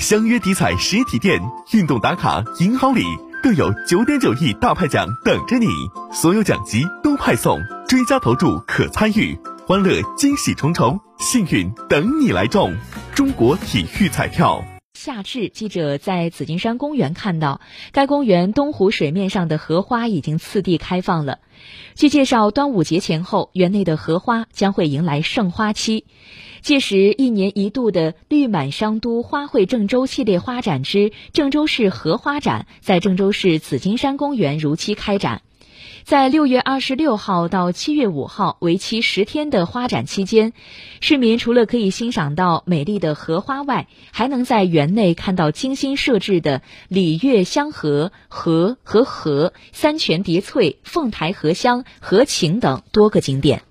相约体彩实体店，运动打卡银好礼，更有九点九亿大派奖等着你，所有奖级都派送，追加投注可参与，欢乐惊喜重重，幸运等你来中！中国体育彩票。夏至，记者在紫金山公园看到，该公园东湖水面上的荷花已经次第开放了。据介绍，端午节前后，园内的荷花将会迎来盛花期，届时一年一度的“绿满商都花卉郑州”系列花展之郑州市荷花展，在郑州市紫金山公园如期开展。在六月二十六号到七月五号为期十天的花展期间，市民除了可以欣赏到美丽的荷花外，还能在园内看到精心设置的礼乐香荷、荷和荷、三泉叠翠、凤台荷香、荷情等多个景点。